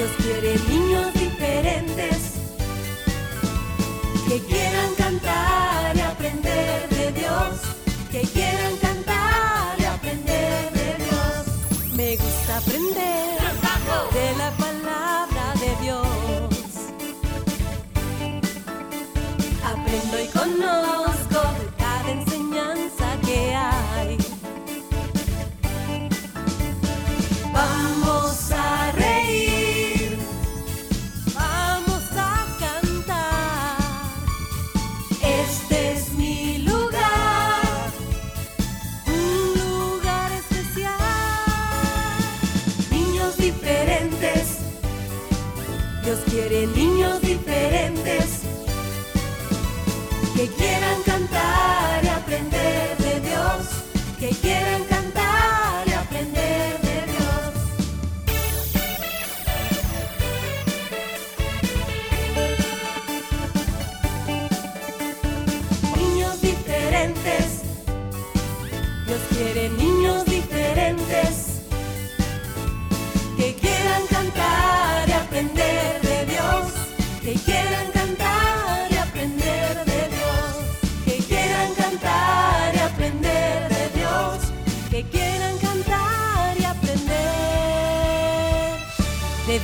Dios quiere niños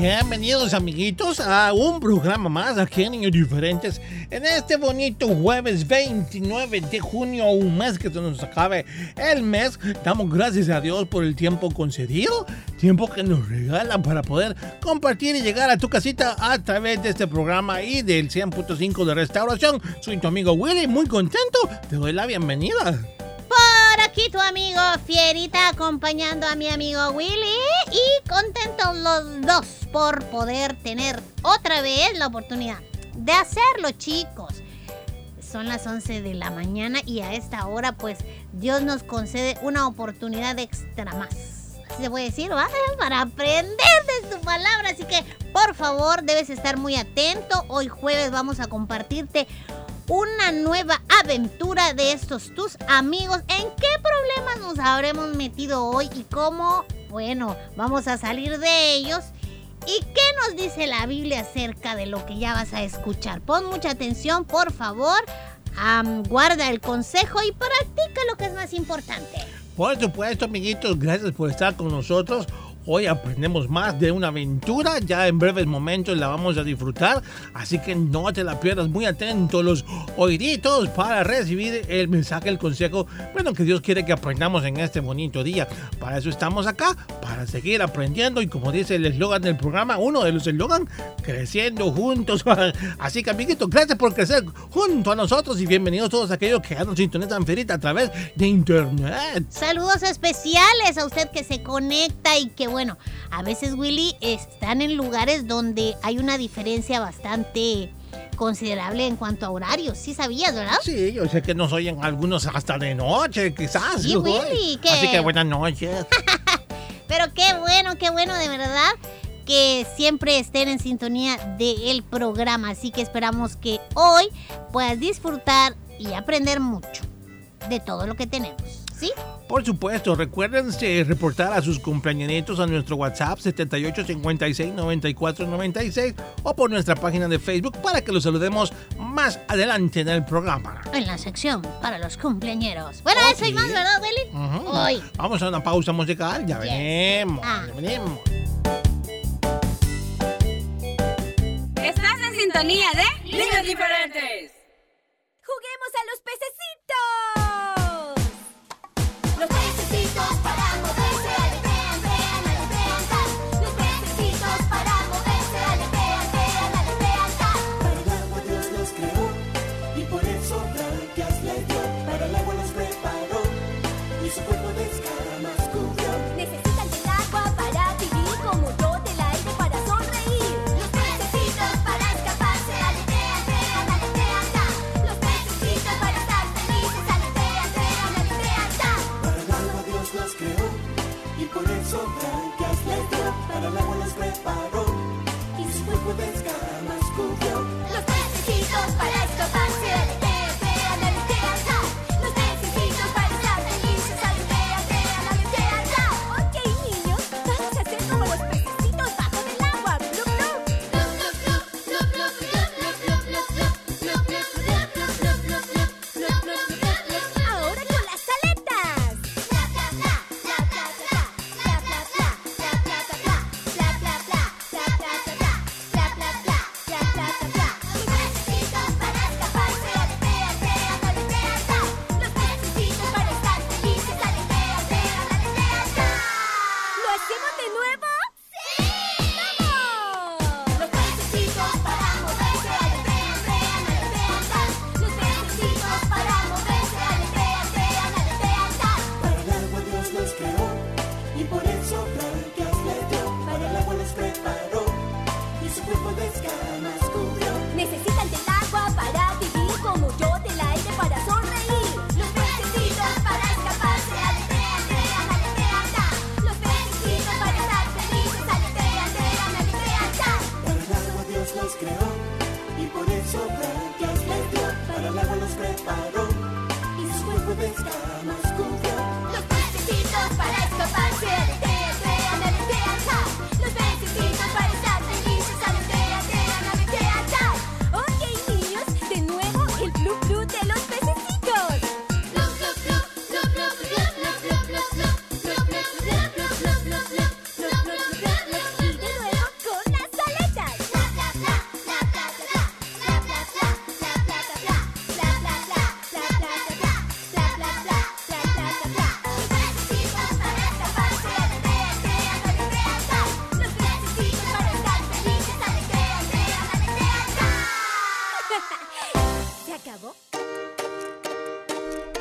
Bienvenidos amiguitos a un programa más aquí en Niños Diferentes en este bonito jueves 29 de junio, un mes que se nos acabe el mes. Damos gracias a Dios por el tiempo concedido, tiempo que nos regala para poder compartir y llegar a tu casita a través de este programa y del 100.5 de restauración. Soy tu amigo Willy, muy contento, te doy la bienvenida. Por aquí tu amigo Fierita acompañando a mi amigo Willy y contentos los dos por poder tener otra vez la oportunidad de hacerlo chicos. Son las 11 de la mañana y a esta hora pues Dios nos concede una oportunidad extra más. Se puede decir, ¿va? Para aprender de su palabra. Así que por favor debes estar muy atento. Hoy jueves vamos a compartirte una nueva aventura de estos tus amigos. ¿En qué problemas nos habremos metido hoy y cómo, bueno, vamos a salir de ellos? ¿Y qué nos dice la Biblia acerca de lo que ya vas a escuchar? Pon mucha atención, por favor. Guarda el consejo y practica lo que es más importante. Por supuesto, amiguitos, gracias por estar con nosotros. Hoy aprendemos más de una aventura, ya en breves momentos la vamos a disfrutar, así que no te la pierdas, muy atento los oíditos para recibir el mensaje, el consejo, bueno, que Dios quiere que aprendamos en este bonito día. Para eso estamos acá, para seguir aprendiendo y como dice el eslogan del programa, uno de los eslogan, creciendo juntos. Así que amiguitos, gracias por crecer junto a nosotros y bienvenidos todos aquellos que nos sintonizan ferita a través de internet. Saludos especiales a usted que se conecta y que bueno, a veces Willy están en lugares donde hay una diferencia bastante considerable en cuanto a horarios. Sí sabías, ¿verdad? Sí, yo sé que nos oyen algunos hasta de noche, quizás. Sí. Willy, que- Así que buenas noches. Pero qué bueno, qué bueno de verdad que siempre estén en sintonía del programa. Así que esperamos que hoy puedas disfrutar y aprender mucho de todo lo que tenemos. ¿Sí? Por supuesto, recuerden eh, reportar a sus cumpleañitos a nuestro WhatsApp 78569496 o por nuestra página de Facebook para que los saludemos más adelante en el programa. En la sección para los cumpleañeros. Bueno, eso y más, ¿verdad, Willy? Hoy. Vamos a una pausa musical, ya Yes. venimos, Ah. ya venimos. Estás en sintonía de Niños diferentes.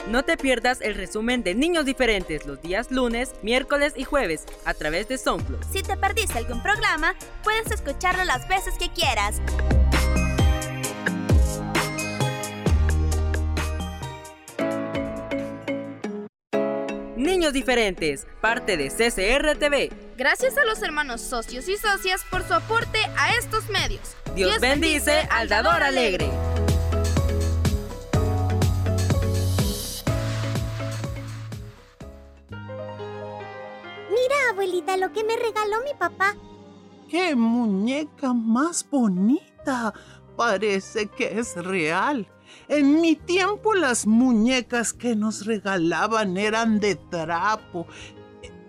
No te pierdas el resumen de Niños Diferentes los días lunes, miércoles y jueves a través de SoundCloud. Si te perdiste algún programa, puedes escucharlo las veces que quieras. Niños Diferentes, parte de CCR TV. Gracias a los hermanos socios y socias por su aporte a estos medios. Dios, bendice al dador alegre. Mira, abuelita, lo que me regaló mi papá. ¡Qué muñeca más bonita! Parece que es real. En mi tiempo las muñecas que nos regalaban eran de trapo.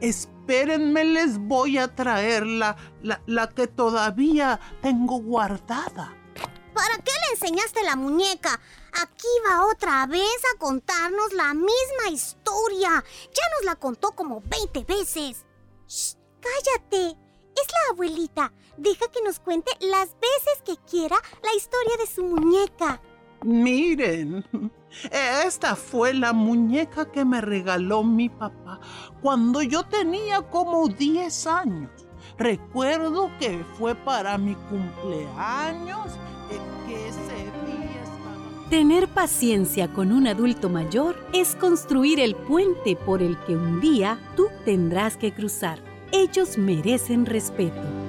Espérenme, les voy a traer la, la, la que todavía tengo guardada. ¿Para qué le enseñaste la muñeca? Aquí va otra vez a contarnos la misma historia. Ya nos la contó como 20 veces. Shh, cállate. Es la abuelita. Deja que nos cuente las veces que quiera la historia de su muñeca. Miren, esta fue la muñeca que me regaló mi papá cuando yo tenía como 10 años. Recuerdo que fue para mi cumpleaños, eh, que ese día. Tener paciencia con un adulto mayor es construir el puente por el que un día tú tendrás que cruzar. Ellos merecen respeto.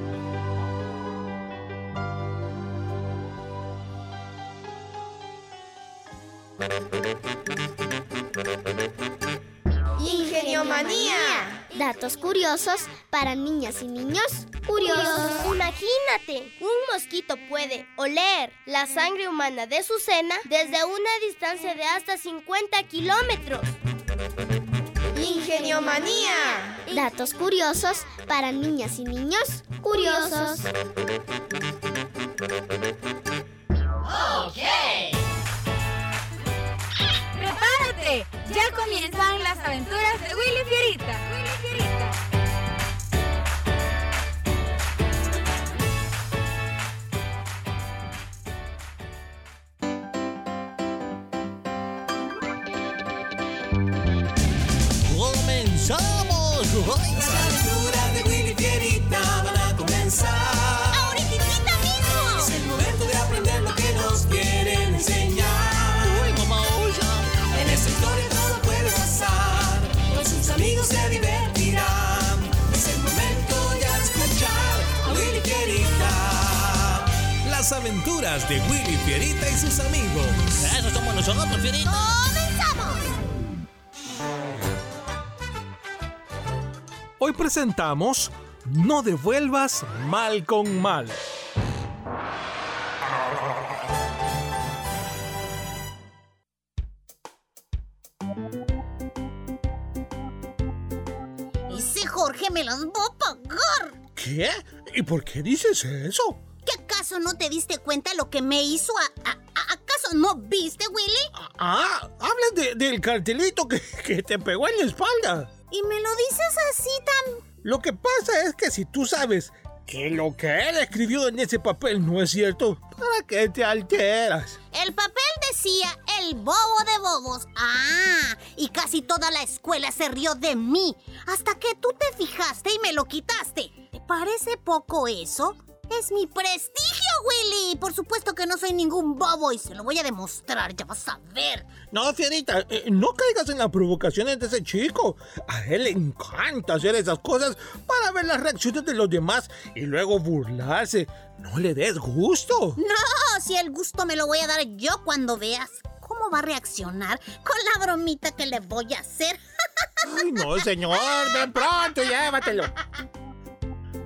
Datos curiosos para niñas y niños curiosos. Imagínate, un mosquito puede oler la sangre humana de su cena desde una distancia de hasta 50 kilómetros. Ingeniomanía. Datos curiosos para niñas y niños curiosos. ¡Prepárate! Ya comienzan las aventuras de Willy Fierita. Willy Fierita. Fierita. Las aventuras de Willy Fierita y sus amigos. Eso somos nosotros, Fierita. ¡Comenzamos! Hoy presentamos No devuelvas mal con mal. Ese Jorge me las va a pagar. ¿Qué? ¿Y por qué dices eso? ¿Qué acaso no te diste cuenta lo que me hizo a... a- a- ¿Acaso no viste, Willy? Ah, hablas de- del cartelito que, que te pegó en la espalda. Y me lo dices así tan... Lo que pasa es que si tú sabes que lo que él escribió en ese papel no es cierto, ¿para qué te alteras? El papel decía el bobo de bobos. Ah, y casi toda la escuela se rió de mí. Hasta que tú te fijaste y me lo quitaste. ¿Te parece poco eso? Es mi prestigio, Willy. Por supuesto que no soy ningún bobo y se lo voy a demostrar, ya vas a ver. No, Fierita, eh, no caigas en las provocaciones de ese chico. A él le encanta hacer esas cosas para ver las reacciones de los demás y luego burlarse. No le des gusto. No, si el gusto me lo voy a dar yo cuando veas cómo va a reaccionar con la bromita que le voy a hacer. Ay, no, señor, ven pronto, llévatelo.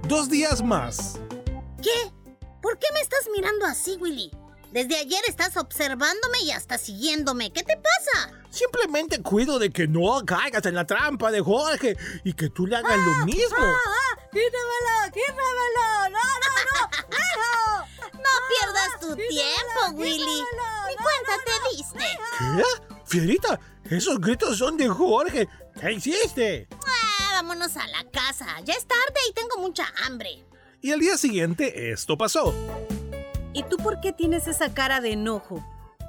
Dos días más. ¿Qué? ¿Por qué me estás mirando así, Willy? Desde ayer estás observándome y hasta siguiéndome. ¿Qué te pasa? Simplemente cuido de que no caigas en la trampa de Jorge y que tú le hagas lo mismo. ¡Ah! ¡Quítamelo! ¡Quítamelo! ¡No, no, no! ¡Dejo! No pierdas tu tiempo, Willy. Ni cuenta te diste. ¿Qué? Fierita, esos gritos son de Jorge. ¿Qué hiciste? Vámonos a la casa. Ya es tarde y tengo mucha hambre. Y al día siguiente esto pasó. ¿Y tú por qué tienes esa cara de enojo?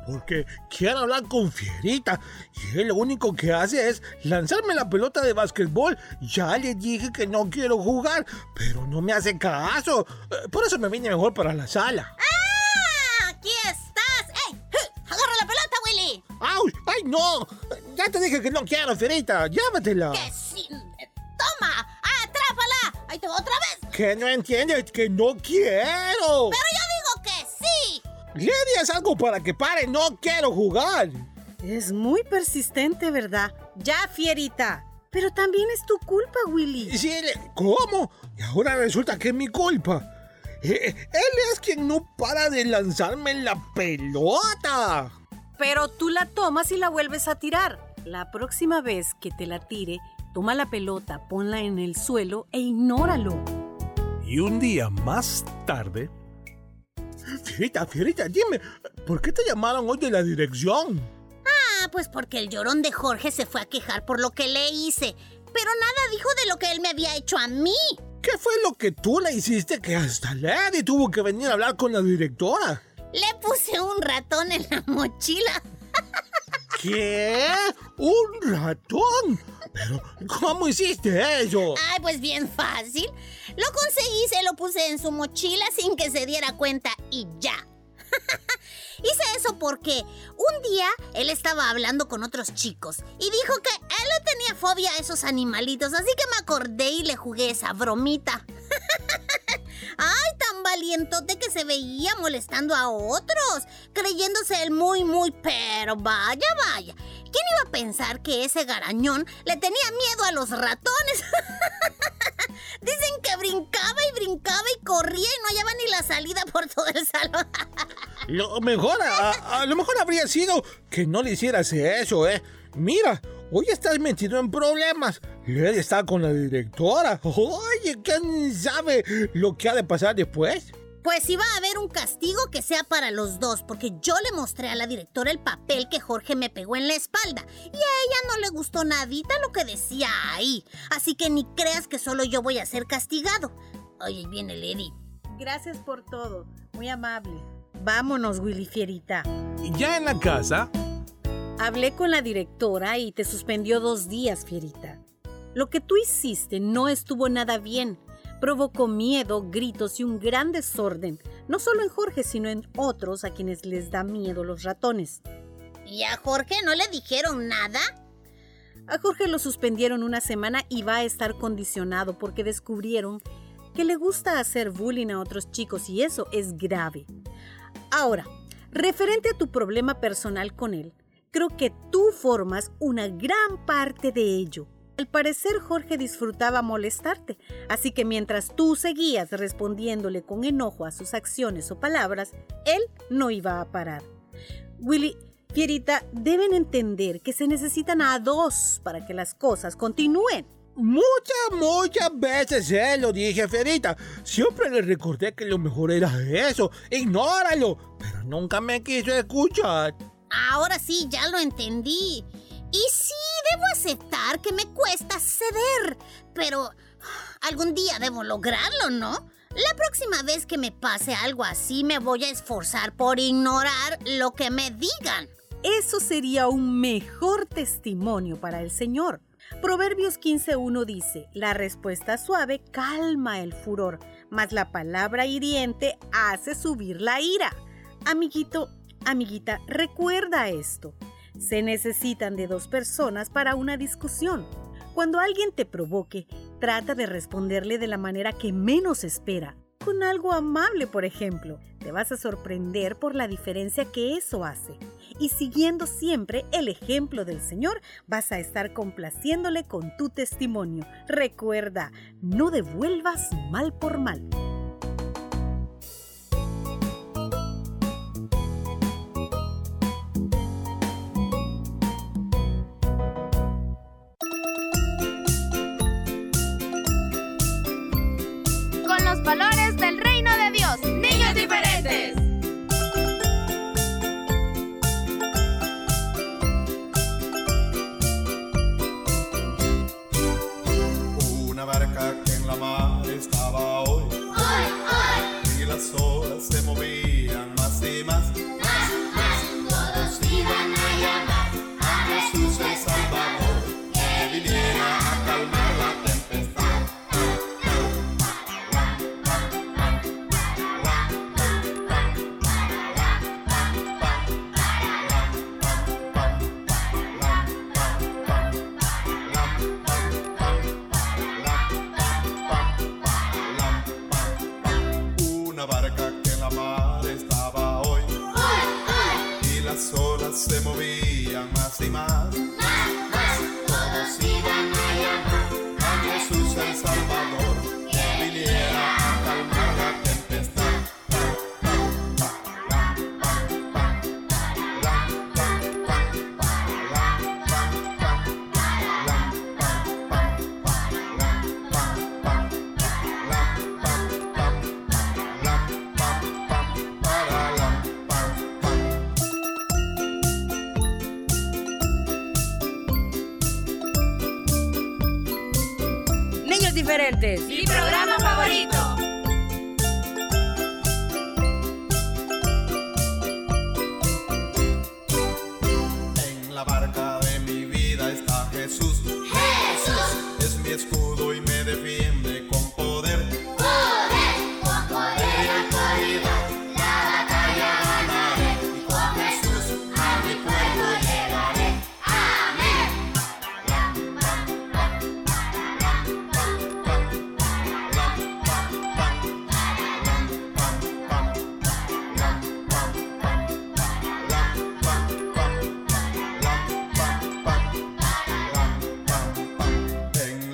porque quiero hablar con Fierita y él lo único que hace es lanzarme la pelota de básquetbol. Ya le dije que no quiero jugar, pero no me hace caso. Eh, Por eso me vine mejor para la sala. ¡Ah! ¡Aquí estás! ¡Ey! ¡Agarra la pelota, Willy! ¡Ay! ¡Ay, no! Ya te dije que no quiero, Fierita. Llévatela. ¡Que sí! ¡Toma! ¡Atrápala! ¡Ahí te va otra vez! Que no entiendes que no quiero. ¡Pero yo digo que sí! Le haz algo para que pare. No quiero jugar. Es muy persistente, ¿verdad? Ya, fierita. Pero también es tu culpa, Willy. Sí, ¿Cómo? Y ahora resulta que es mi culpa. Eh, Él es quien no para de lanzarme la pelota. Pero tú la tomas y la vuelves a tirar. La próxima vez que te la tire, toma la pelota, ponla en el suelo e ignóralo. Y un día más tarde, Fierita, Fierita, dime, ¿por qué te llamaron hoy de la dirección? Ah, pues porque el llorón de Jorge se fue a quejar por lo que le hice. Pero nada dijo de lo que él me había hecho a mí. ¿Qué fue lo que tú le hiciste que hasta Lady tuvo que venir a hablar con la directora? Le puse un ratón en la mochila. ¿Qué? ¿Un ratón? ¿Cómo hiciste eso? Ay, pues bien fácil. Lo conseguí, se lo puse en su mochila sin que se diera cuenta y ya. Hice eso porque un día él estaba hablando con otros chicos y dijo que él le tenía fobia a esos animalitos, así que me acordé y le jugué esa bromita. Ay, tan valientote que se veía molestando a otros, creyéndose el muy, muy, pero vaya, vaya. ¿Quién iba a pensar que ese garañón le tenía miedo a los ratones? Dicen que brincaba y brincaba y corría y no hallaba ni la salida por todo el salón. Lo mejor, a, a lo mejor habría sido que no le hicieras eso, ¿eh? Mira, hoy estás metido en problemas. Lady está con la directora. Oye, ¿quién sabe lo que ha de pasar después? Pues iba a haber un castigo que sea para los dos, porque yo le mostré a la directora el papel que Jorge me pegó en la espalda y a ella no le gustó nadita lo que decía ahí. Así que ni creas que solo yo voy a ser castigado. Oye, ahí viene Lady. Gracias por todo. Muy amable. Vámonos, Willy Fierita. ya en la casa, Hablé con la directora y te suspendió dos días, Fierita. Lo que tú hiciste no estuvo nada bien. Provocó miedo, gritos y un gran desorden, no solo en Jorge, sino en otros a quienes les da miedo los ratones. ¿Y a Jorge no le dijeron nada? A Jorge lo suspendieron una semana y va a estar condicionado porque descubrieron que le gusta hacer bullying a otros chicos y eso es grave. Ahora, referente a tu problema personal con él, creo que tú formas una gran parte de ello. Al parecer Jorge disfrutaba molestarte, así que mientras tú seguías respondiéndole con enojo a sus acciones o palabras, él no iba a parar. Willy, Fierita, deben entender que se necesitan a dos para que las cosas continúen. Muchas, muchas veces eh, lo dije, Ferita. Siempre le recordé que lo mejor era eso. Ignóralo. Pero nunca me quiso escuchar. Ahora sí, ya lo entendí. Y sí, debo aceptar que me cuesta ceder, pero algún día debo lograrlo, ¿no? La próxima vez que me pase algo así, me voy a esforzar por ignorar lo que me digan. Eso sería un mejor testimonio para el Señor. Proverbios 15.1 dice, la respuesta suave calma el furor, mas la palabra hiriente hace subir la ira. Amiguito, amiguita, recuerda esto. Se necesitan de dos personas para una discusión. Cuando alguien te provoque, trata de responderle de la manera que menos espera. Con algo amable, por ejemplo. Te vas a sorprender por la diferencia que eso hace. Y siguiendo siempre el ejemplo del Señor, vas a estar complaciéndole con tu testimonio. Recuerda, no devuelvas mal por mal.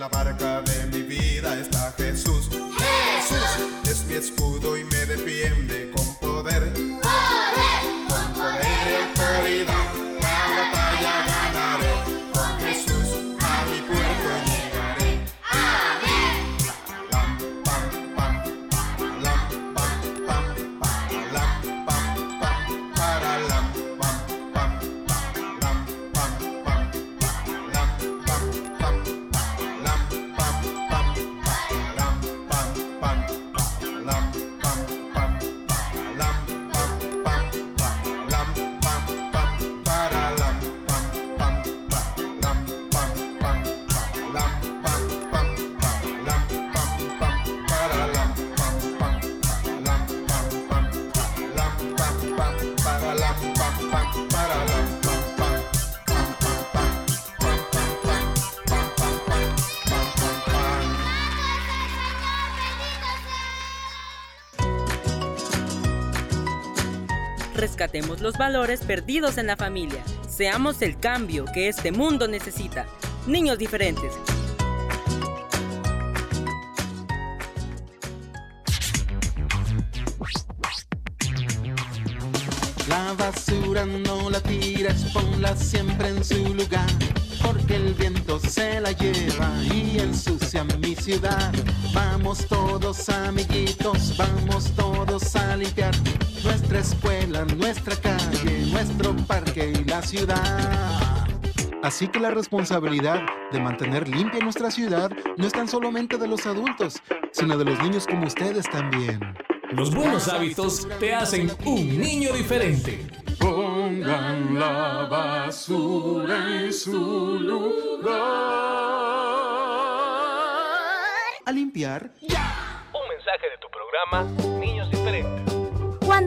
La barca de los valores perdidos en la familia. Seamos el cambio que este mundo necesita. Niños diferentes. La basura no la tires, ponla siempre en su lugar, porque el viento se la lleva y ensucia mi ciudad. Vamos todos amiguitos, vamos todos a limpiar nuestra escuela, nuestra calle, nuestro parque y la ciudad. Así que la responsabilidad de mantener limpia nuestra ciudad no es tan solamente de los adultos, sino de los niños como ustedes también. Los buenos hábitos te hacen un niño diferente. Pongan la basura en su lugar. A limpiar. Un mensaje de tu programa Niños.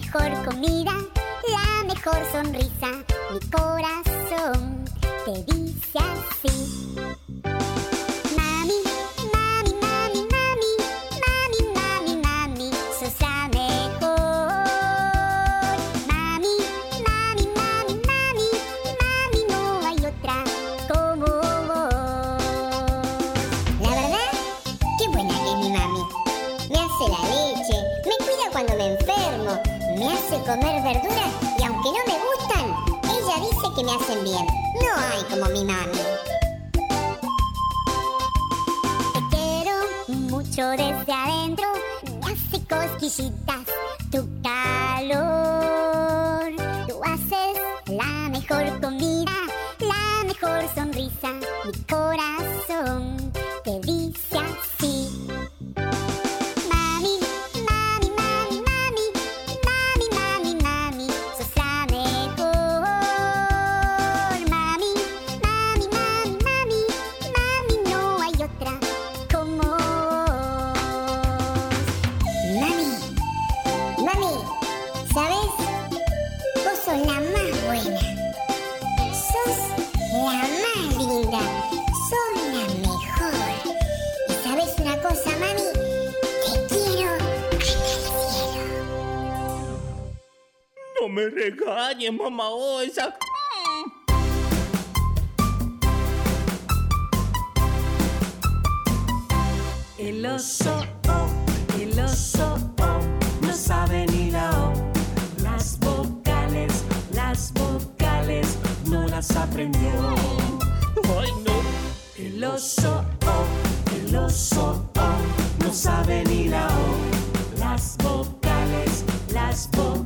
Mejor comida, la mejor sonrisa, mi corazón te dice así. Comer verduras y aunque no me gustan, ella dice que me hacen bien. No hay como mi mami. Te quiero mucho desde adentro, me hace me regañes, mamá osa. El oso, oh, el oso, oh, no sabe ni la O. Las vocales, las vocales, no las aprendió. Ay, no. El oso, oh, el oso, oh, no sabe ni la O. Las vocales, las vocales,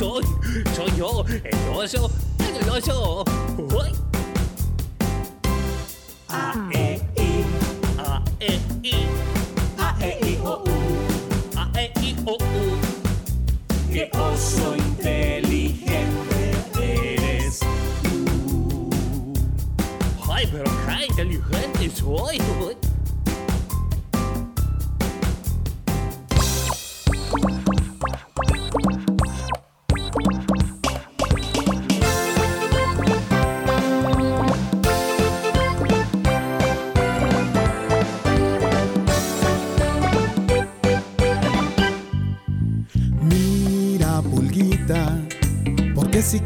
inteligente soy! Soy yo, el oso, el oso.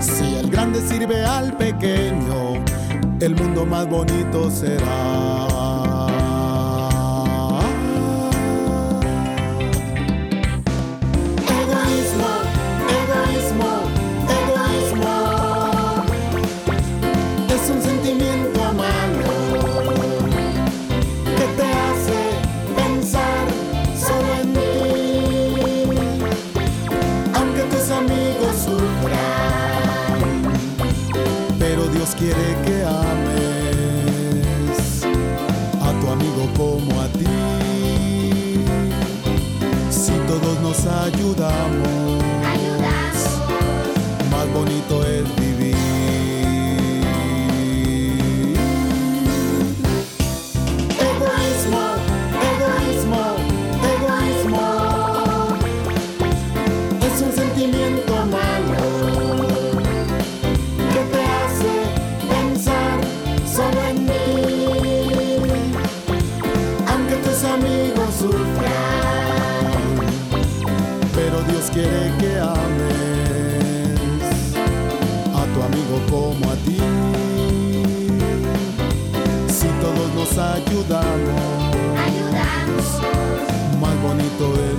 Si el grande sirve al pequeño, el mundo más bonito será. ayudamos. Ayudamos. Más bonito es.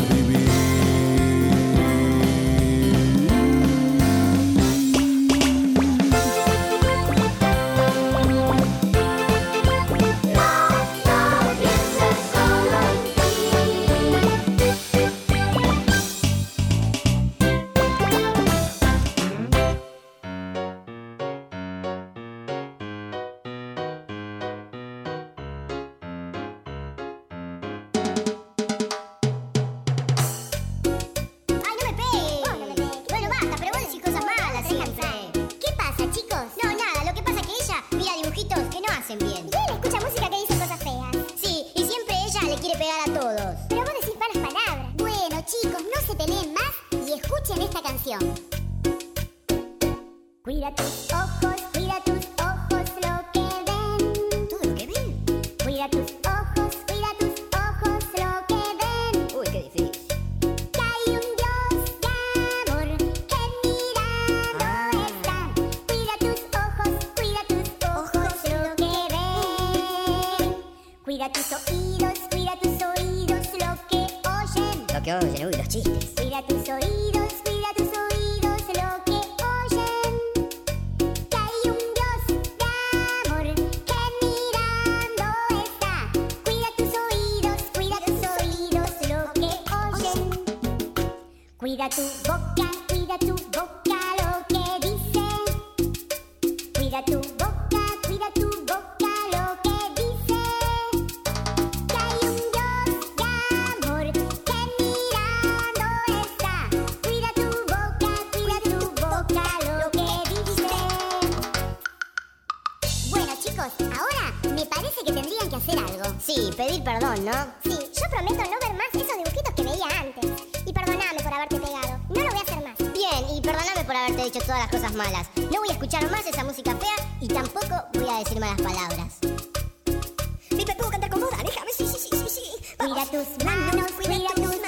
Cuida tu boca y de tu boca lo que dice. Cuida tu boca, cuida tu boca lo que dice. Que hay un Dios de amor que mirando está. Cuida tu boca, cuida tu boca lo que dice. Bueno chicos, ahora me parece que tendrían que hacer algo. Sí, pedir perdón, ¿no? Sí, yo prometo no habré hecho todas las cosas malas. No voy a escuchar más esa música fea y tampoco voy a decir malas palabras. Pipe, ¿puedo cantar con vos? Déjame, sí, sí, sí, sí. sí. Mira tus manos, cuida tus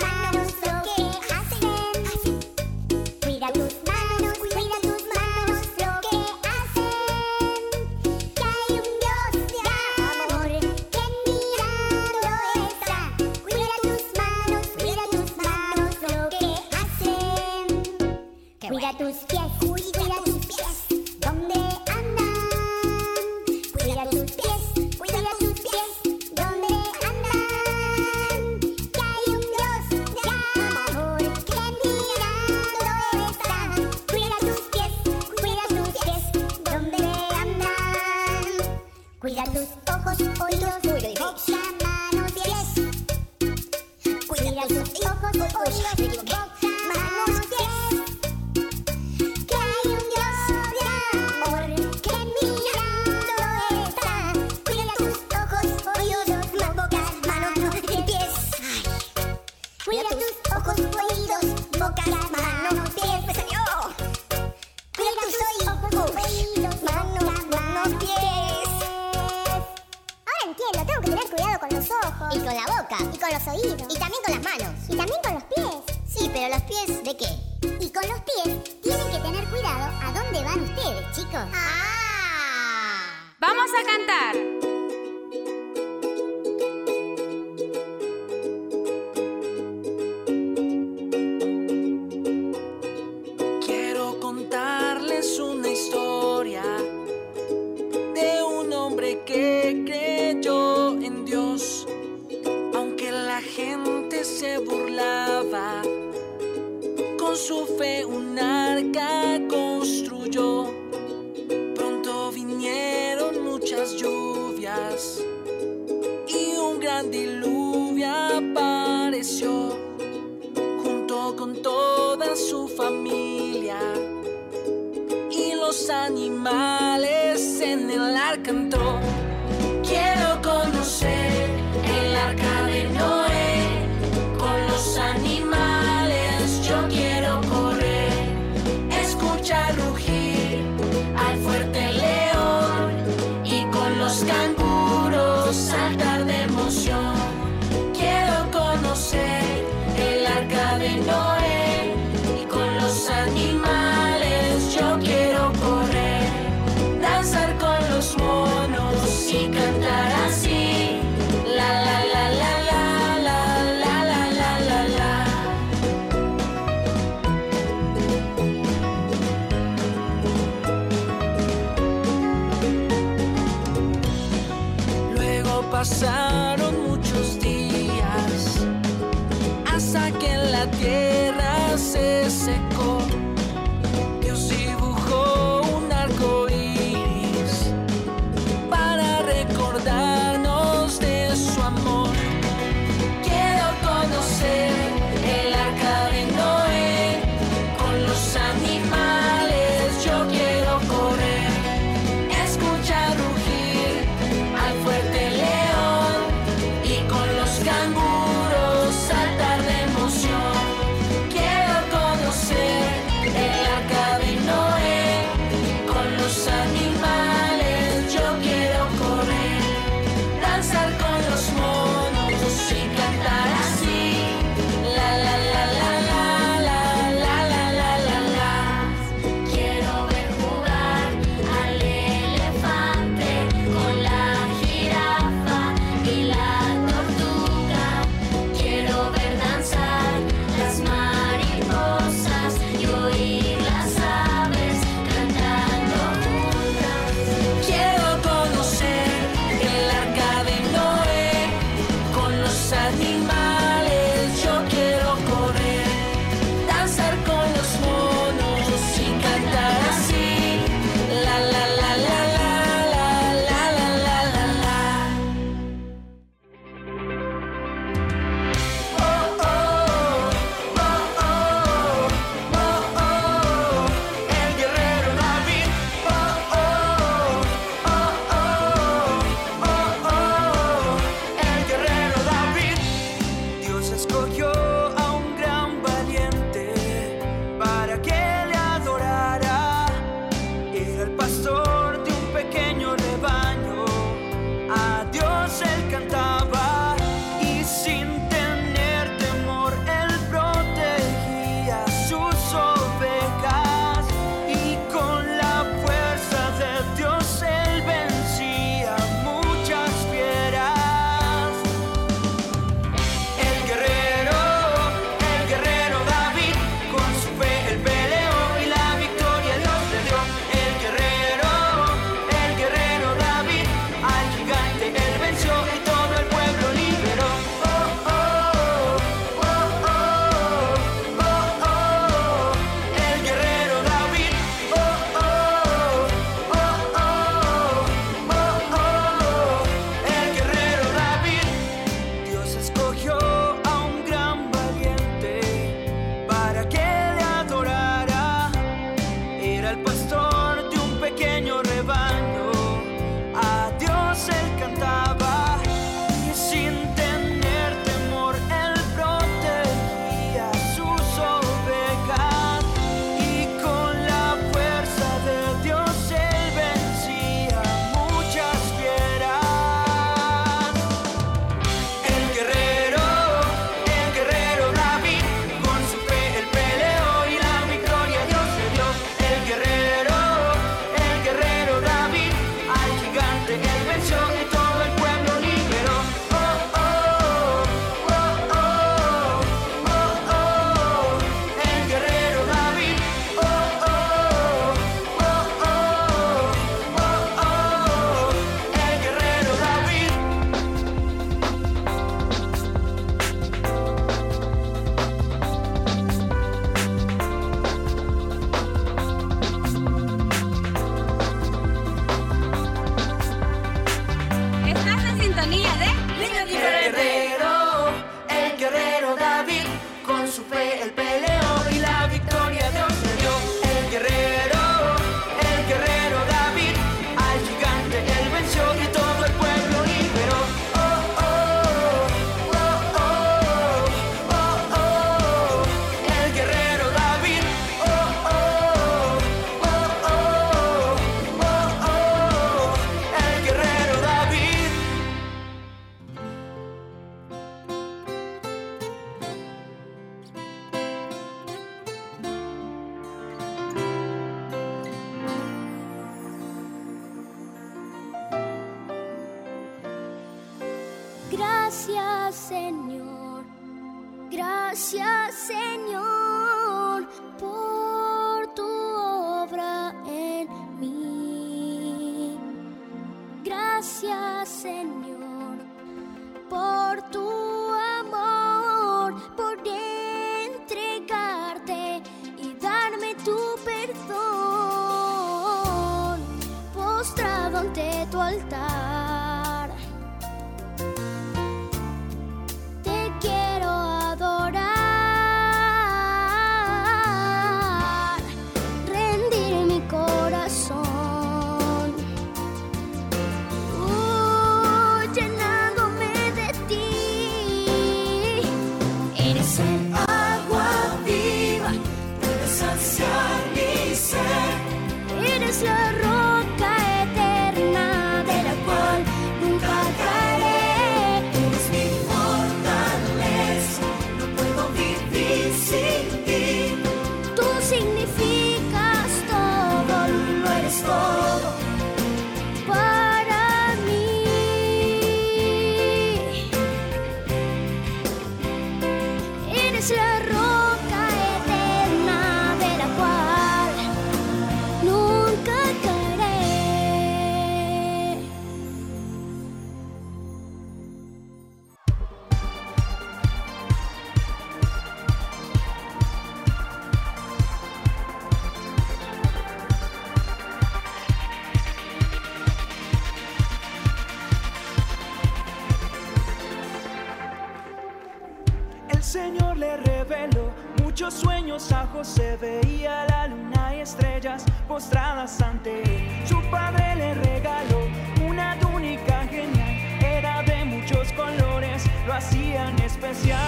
lo hacían especial.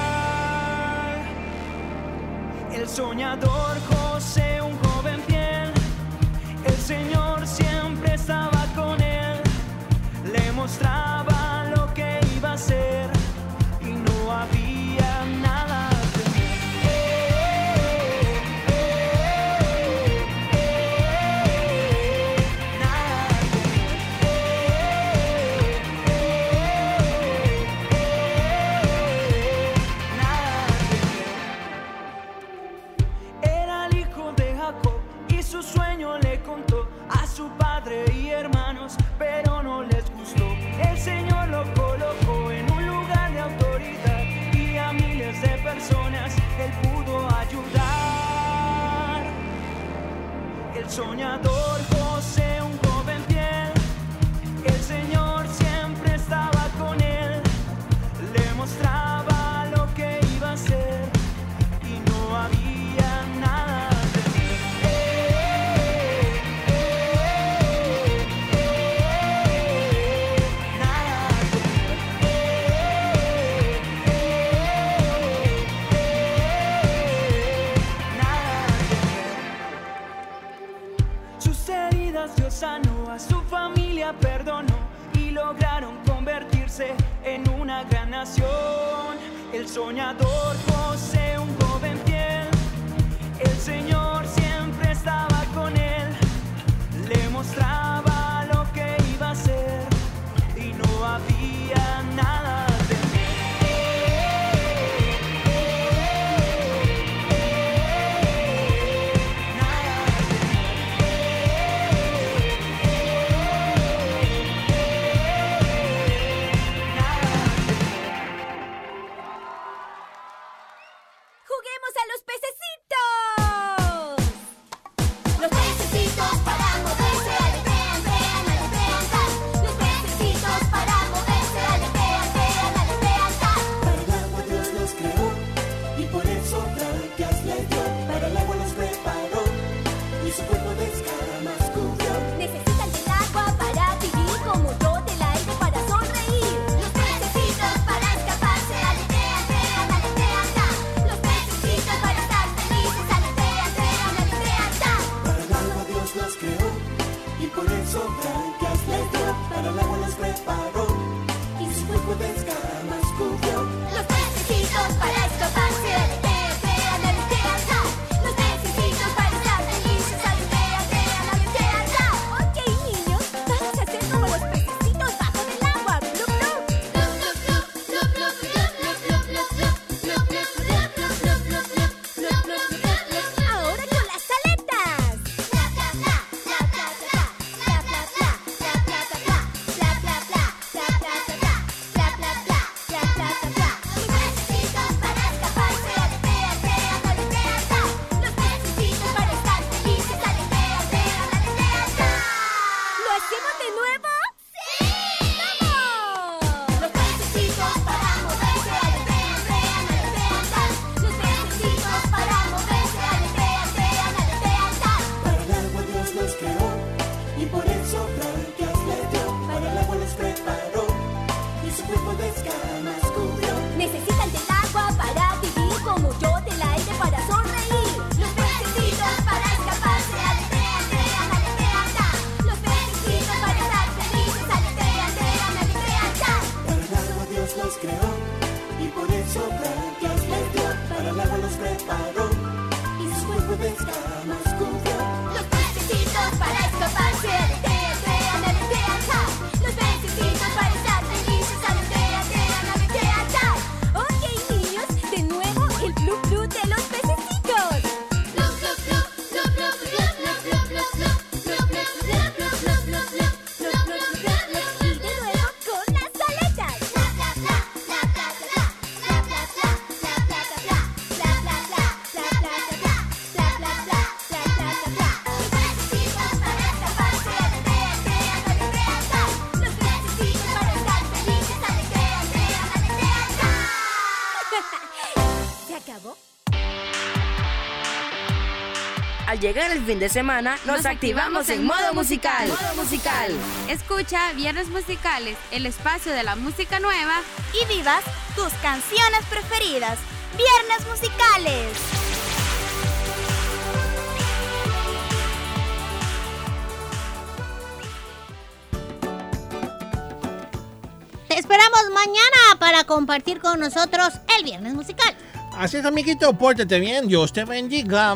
El soñador José, soñador El El fin de semana, nos, activamos en modo musical. Modo musical. Escucha Viernes Musicales, el espacio de la música nueva. Y vivas tus canciones preferidas. Viernes Musicales. Te esperamos mañana para compartir con nosotros el viernes musical. Así es, amiguito, pórtate bien, Dios te bendiga.